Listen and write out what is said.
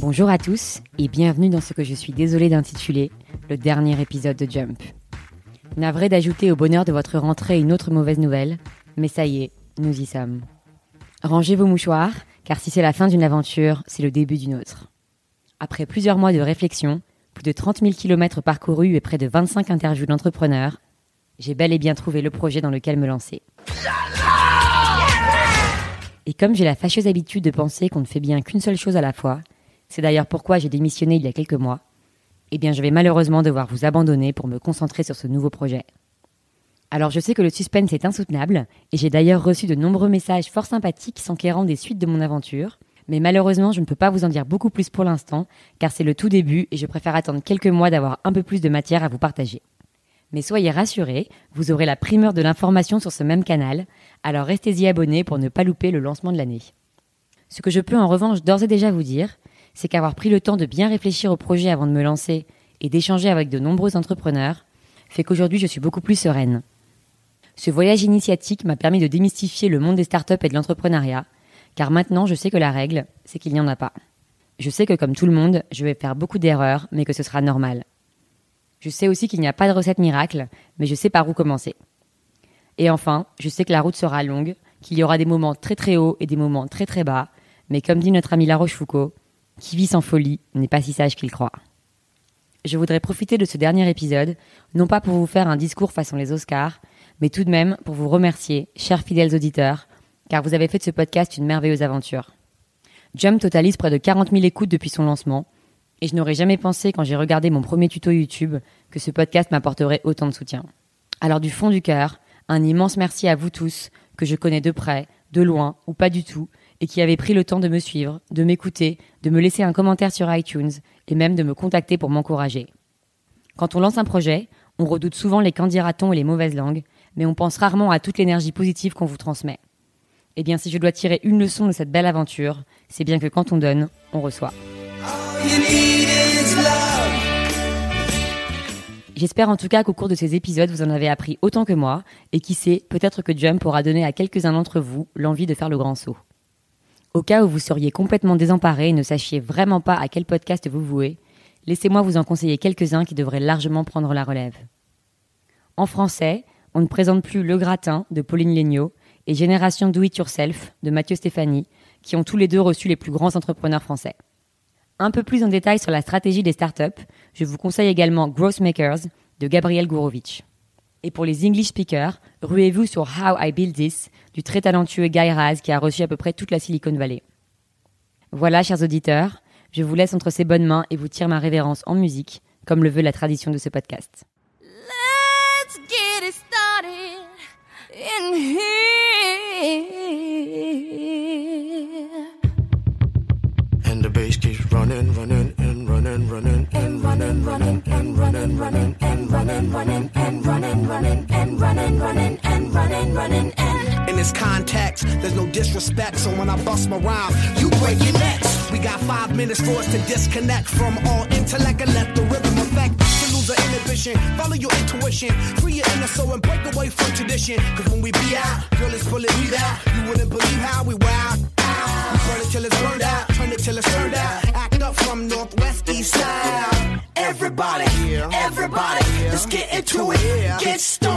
Bonjour à tous et bienvenue dans ce que je suis désolée d'intituler le dernier épisode de Jump. Navré d'ajouter au bonheur de votre rentrée une autre mauvaise nouvelle, mais ça y est, nous y sommes. Rangez vos mouchoirs, car si c'est la fin d'une aventure, c'est le début d'une autre. Après plusieurs mois de réflexion, de 30 000 km parcourus et près de 25 interviews d'entrepreneurs, j'ai bel et bien trouvé le projet dans lequel me lancer. Et comme j'ai la fâcheuse habitude de penser qu'on ne fait bien qu'une seule chose à la fois, c'est d'ailleurs pourquoi j'ai démissionné il y a quelques mois, eh bien je vais malheureusement devoir vous abandonner pour me concentrer sur ce nouveau projet. Alors je sais que le suspense est insoutenable, et j'ai d'ailleurs reçu de nombreux messages fort sympathiques s'enquérant des suites de mon aventure, mais malheureusement je ne peux pas vous en dire beaucoup plus pour l'instant, car c'est le tout début et je préfère attendre quelques mois d'avoir un peu plus de matière à vous partager. Mais soyez rassurés, vous aurez la primeur de l'information sur ce même canal, alors restez-y abonnés pour ne pas louper le lancement de l'année. Ce que je peux en revanche d'ores et déjà vous dire, c'est qu'avoir pris le temps de bien réfléchir au projet avant de me lancer et d'échanger avec de nombreux entrepreneurs fait qu'aujourd'hui je suis beaucoup plus sereine. Ce voyage initiatique m'a permis de démystifier le monde des startups et de l'entrepreneuriat, car maintenant je sais que la règle, c'est qu'il n'y en a pas. Je sais que comme tout le monde, je vais faire beaucoup d'erreurs, mais que ce sera normal. Je sais aussi qu'il n'y a pas de recette miracle, mais je sais par où commencer. Et enfin, je sais que la route sera longue, qu'il y aura des moments très très hauts et des moments très très bas, mais comme dit notre ami La Rochefoucauld, qui vit sans folie n'est pas si sage qu'il croit. Je voudrais profiter de ce dernier épisode, non pas pour vous faire un discours façon les Oscars, mais tout de même pour vous remercier, chers fidèles auditeurs, car vous avez fait de ce podcast une merveilleuse aventure. Jump totalise près de 40 000 écoutes depuis son lancement, et je n'aurais jamais pensé quand j'ai regardé mon premier tuto YouTube que ce podcast m'apporterait autant de soutien. Alors du fond du cœur, un immense merci à vous tous, que je connais de près, de loin ou pas du tout, et qui avez pris le temps de me suivre, de m'écouter, de me laisser un commentaire sur iTunes et même de me contacter pour m'encourager. Quand on lance un projet, on redoute souvent les candidatons et les mauvaises langues, mais on pense rarement à toute l'énergie positive qu'on vous transmet. Eh bien, si je dois tirer une leçon de cette belle aventure, c'est bien que quand on donne, on reçoit. J'espère en tout cas qu'au cours de ces épisodes, vous en avez appris autant que moi, et qui sait, peut-être que Jump aura donné à quelques-uns d'entre vous l'envie de faire le grand saut. Au cas où vous seriez complètement désemparé et ne sachiez vraiment pas à quel podcast vous vouez, laissez-moi vous en conseiller quelques-uns qui devraient largement prendre la relève. En français, on ne présente plus Le Gratin de Pauline Legnaud et Génération Do It Yourself de Mathieu Stéphanie, qui ont tous les deux reçu les plus grands entrepreneurs français. Un peu plus en détail sur la stratégie des startups, je vous conseille également Growth Makers de Gabriel Gourovitch. Et pour les English speakers, ruez-vous sur How I Build This du très talentueux Guy Raz qui a reçu à peu près toute la Silicon Valley. Voilà, chers auditeurs, je vous laisse entre ces bonnes mains et vous tire ma révérence en musique, comme le veut la tradition de ce podcast. Let's get started in here. Running, running, and running, running, and running, running, and running, running, and running, running, and in this context, there's no disrespect. So when I bust my rhyme, you break your necks. We got five minutes for us to disconnect from all intellect and let the rhythm affect. Lose the inhibition, follow your intuition, free your inner soul and break away from tradition. Cause when we be out, girl, it's pulling me out. You wouldn't believe how we wild. We burn it till it's burned out, turn it till it's turned out. Act up from northwest, east side. Everybody, everybody, let's get into it. Get started.